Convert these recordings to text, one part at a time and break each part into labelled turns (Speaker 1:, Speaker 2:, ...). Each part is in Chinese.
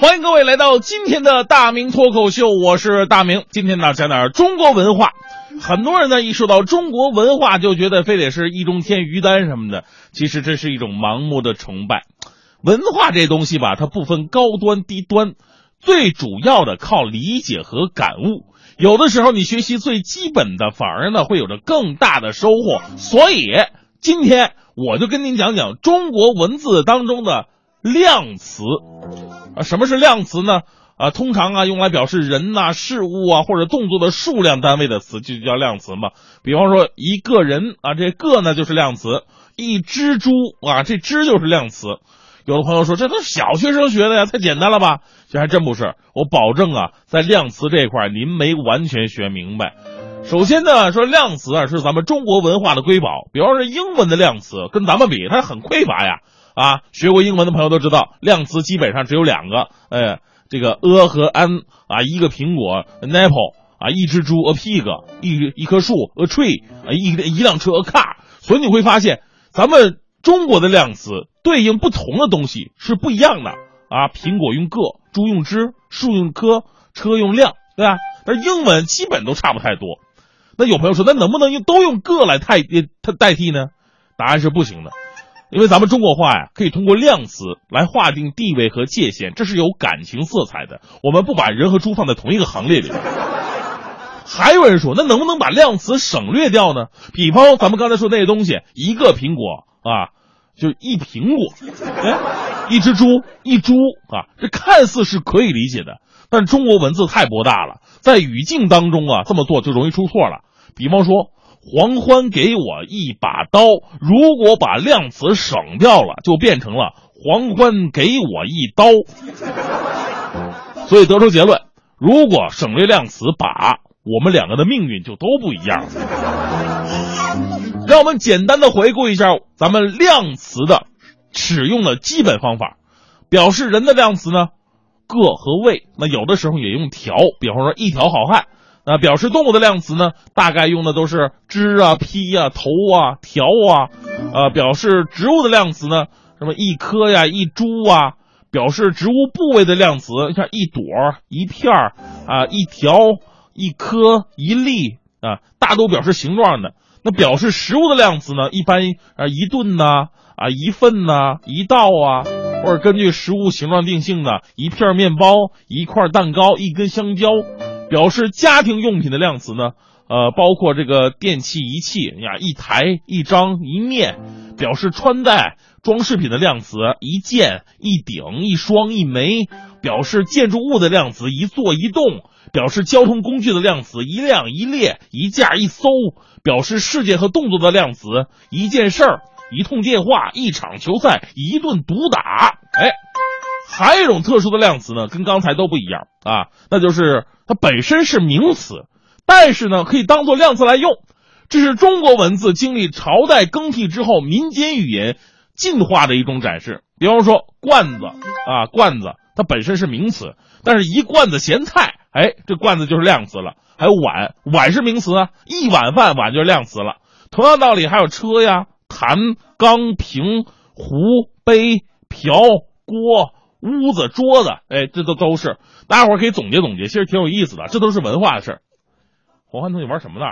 Speaker 1: 欢迎各位来到今天的大明脱口秀，我是大明。今天呢讲点中国文化。很多人呢一说到中国文化，就觉得非得是易中天、于丹什么的。其实这是一种盲目的崇拜。文化这东西吧，它不分高端低端，最主要的靠理解和感悟。有的时候你学习最基本的，反而呢会有着更大的收获。所以今天我就跟您讲讲中国文字当中的量词。啊，什么是量词呢？啊，通常啊用来表示人呐、事物啊或者动作的数量单位的词就叫量词嘛。比方说一个人啊，这个呢就是量词；一只猪啊，这只就是量词。有的朋友说这都是小学生学的呀，太简单了吧？这还真不是。我保证啊，在量词这一块您没完全学明白。首先呢，说量词啊是咱们中国文化的瑰宝。比方说英文的量词跟咱们比，它很匮乏呀。啊，学过英文的朋友都知道，量词基本上只有两个，哎，这个 a 和 an 啊，一个苹果 an apple 啊，一只猪 a pig，一一棵树 a tree 啊，一一辆车 a car。所以你会发现，咱们中国的量词对应不同的东西是不一样的啊。苹果用个，猪用只，树用棵，车用辆，对吧？但英文基本都差不太多。那有朋友说，那能不能用都用个来代它代替呢？答案是不行的。因为咱们中国话呀，可以通过量词来划定地位和界限，这是有感情色彩的。我们不把人和猪放在同一个行列里。还有人说，那能不能把量词省略掉呢？比方咱们刚才说那些东西，一个苹果啊，就一苹果；哎，一只猪，一猪啊，这看似是可以理解的，但中国文字太博大了，在语境当中啊，这么做就容易出错了。比方说。黄欢给我一把刀，如果把量词省掉了，就变成了黄欢给我一刀。所以得出结论：如果省略量词“把”，我们两个的命运就都不一样了。让我们简单的回顾一下咱们量词的使用的基本方法。表示人的量词呢，个和位，那有的时候也用条，比方说一条好汉。那表示动物的量词呢，大概用的都是只啊、批啊、头啊、条啊。呃，表示植物的量词呢，什么一颗呀、一株啊。表示植物部位的量词，像一朵、一片儿啊、一条、一颗、一粒啊，大都表示形状的。那表示食物的量词呢，一般啊一顿呐啊一份呐一道啊，或者根据食物形状定性的，一片面包、一块蛋糕、一根香蕉。表示家庭用品的量词呢，呃，包括这个电器仪器呀，一台、一张、一面；表示穿戴装饰品的量词，一件、一顶、一双、一枚；表示建筑物的量词，一座、一栋；表示交通工具的量词，一辆、一列、一架、一艘；表示事件和动作的量词，一件事儿、一通电话、一场球赛、一顿毒打。哎。还有一种特殊的量词呢，跟刚才都不一样啊，那就是它本身是名词，但是呢可以当做量词来用。这是中国文字经历朝代更替之后，民间语言进化的一种展示。比方说罐子啊，罐子它本身是名词，但是一罐子咸菜，哎，这罐子就是量词了。还有碗，碗是名词啊，一碗饭碗就是量词了。同样道理，还有车呀、坛、缸、瓶、壶、杯、瓢、锅。屋子、桌子，哎，这都都是，大家伙可以总结总结，其实挺有意思的，这都是文化的事儿。黄欢同学玩什么呢？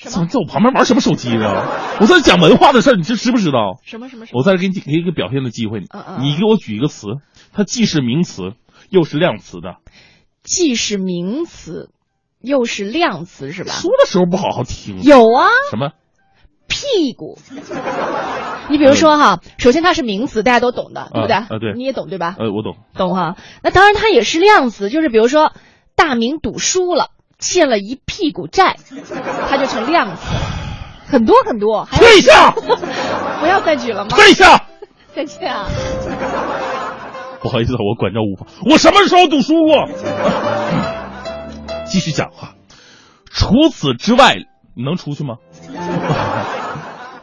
Speaker 1: 怎么在我旁边玩什么手机呢？我在讲文化的事儿，你这知不知道？
Speaker 2: 什么什么？
Speaker 1: 我在这给你给一个表现的机会，你给我举一个词，它既是名词又是量词的。
Speaker 2: 既是名词，又是量词，是吧？
Speaker 1: 说的时候不好好听。
Speaker 2: 有啊。
Speaker 1: 什么？
Speaker 2: 屁股。你比如说哈，首先它是名词，大家都懂的，对不对？
Speaker 1: 啊，对，
Speaker 2: 你也懂对吧？
Speaker 1: 呃，我懂，
Speaker 2: 懂哈。那当然，它也是量词，就是比如说，大明赌输了，欠了一屁股债，它就成量词。很多很多。
Speaker 1: 退下！
Speaker 2: 不要再举了吗？
Speaker 1: 退下！
Speaker 2: 再见啊！
Speaker 1: 不好意思，我管教无方。我什么时候赌输过？继续讲哈。除此之外，你能出去吗？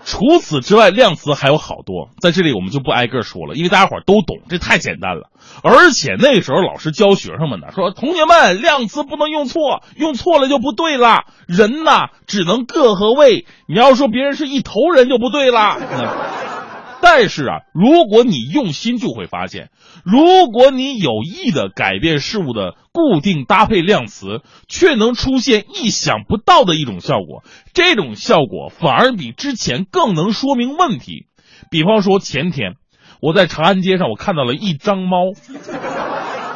Speaker 1: 除此之外，量词还有好多，在这里我们就不挨个说了，因为大家伙都懂，这太简单了。而且那时候老师教学生们呢，说同学们，量词不能用错，用错了就不对了。人呐，只能个和位，你要说别人是一头人就不对了。但是啊，如果你用心，就会发现，如果你有意的改变事物的固定搭配量词，却能出现意想不到的一种效果。这种效果反而比之前更能说明问题。比方说前天，我在长安街上，我看到了一张猫。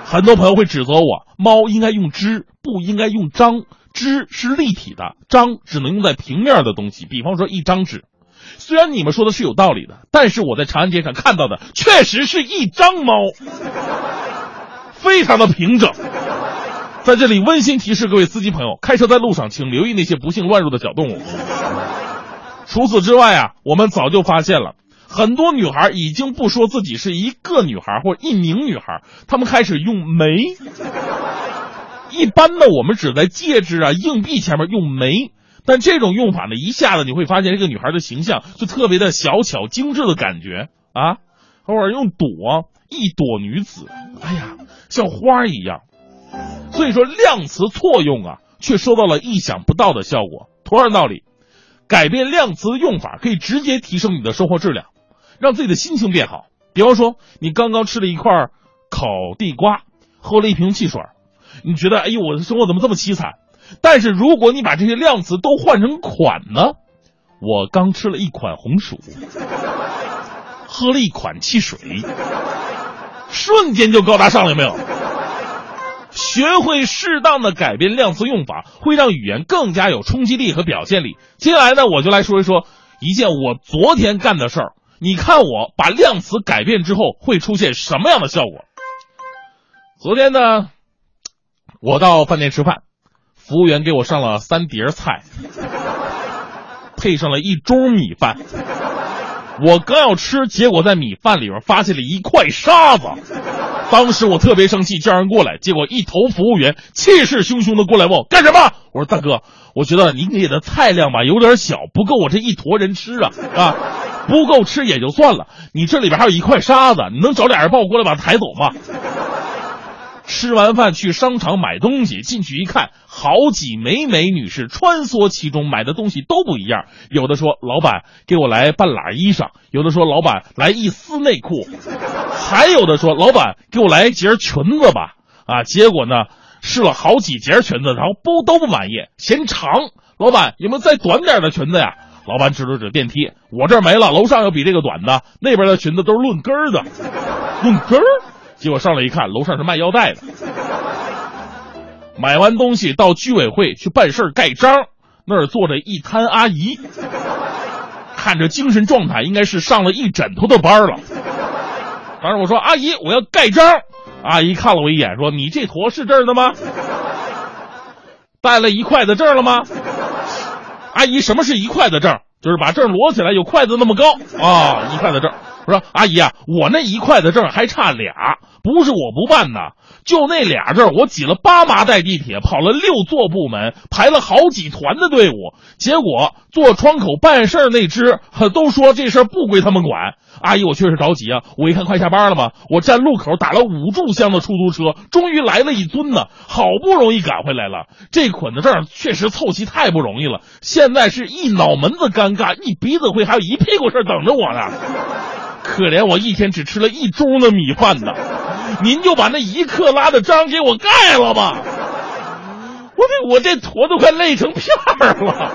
Speaker 1: 很多朋友会指责我，猫应该用只，不应该用张。只是立体的，张只能用在平面的东西，比方说一张纸。虽然你们说的是有道理的，但是我在长安街上看到的确实是一张猫，非常的平整。在这里温馨提示各位司机朋友，开车在路上请留意那些不幸乱入的小动物。除此之外啊，我们早就发现了很多女孩已经不说自己是一个女孩或一名女孩，她们开始用眉。一般呢，我们只在戒指啊、硬币前面用眉。但这种用法呢，一下子你会发现这个女孩的形象就特别的小巧精致的感觉啊。偶尔用朵，一朵女子，哎呀，像花一样。所以说量词错用啊，却收到了意想不到的效果。同样道理，改变量词的用法可以直接提升你的生活质量，让自己的心情变好。比方说，你刚刚吃了一块烤地瓜，喝了一瓶汽水，你觉得哎呦，我的生活怎么这么凄惨？但是如果你把这些量词都换成款呢？我刚吃了一款红薯，喝了一款汽水，瞬间就高大上了，有没有？学会适当的改变量词用法，会让语言更加有冲击力和表现力。接下来呢，我就来说一说一件我昨天干的事儿。你看我把量词改变之后会出现什么样的效果？昨天呢，我到饭店吃饭。服务员给我上了三碟菜，配上了一盅米饭。我刚要吃，结果在米饭里边发现了一块沙子。当时我特别生气，叫人过来。结果一头服务员气势汹汹的过来问我干什么。我说大哥，我觉得您给的菜量吧有点小，不够我这一坨人吃啊啊，不够吃也就算了，你这里边还有一块沙子，你能找俩人帮我过来把它抬走吗？吃完饭去商场买东西，进去一看，好几美美女士穿梭其中，买的东西都不一样。有的说：“老板，给我来半拉衣裳。”有的说：“老板，来一丝内裤。”还有的说：“老板，给我来一截裙子吧。”啊，结果呢，试了好几截裙子，然后不都不满意，嫌长。老板，有没有再短点的裙子呀？老板指了指电梯：“我这儿没了，楼上有比这个短的，那边的裙子都是论根儿的，论根儿。”结果上来一看，楼上是卖腰带的。买完东西到居委会去办事盖章，那儿坐着一摊阿姨，看着精神状态应该是上了一枕头的班了。当时我说：“阿姨，我要盖章。”阿姨看了我一眼，说：“你这坨是这儿的吗？带了一筷子证了吗？”阿姨，什么是一筷子证？就是把证摞起来有筷子那么高啊，一筷子证。我说：“阿姨啊，我那一块的证还差俩。”不是我不办呐，就那俩证，我挤了八麻袋地铁，跑了六座部门，排了好几团的队伍，结果坐窗口办事儿那只都说这事儿不归他们管。阿姨，我确实着急啊！我一看快下班了嘛，我站路口打了五炷香的出租车，终于来了一尊呢，好不容易赶回来了。这捆子证确实凑齐太不容易了，现在是一脑门子尴尬，一鼻子灰，还有一屁股事儿等着我呢。可怜我一天只吃了一盅的米饭呢。您就把那一克拉的章给我盖了吧，我这我这坨都快累成片儿了。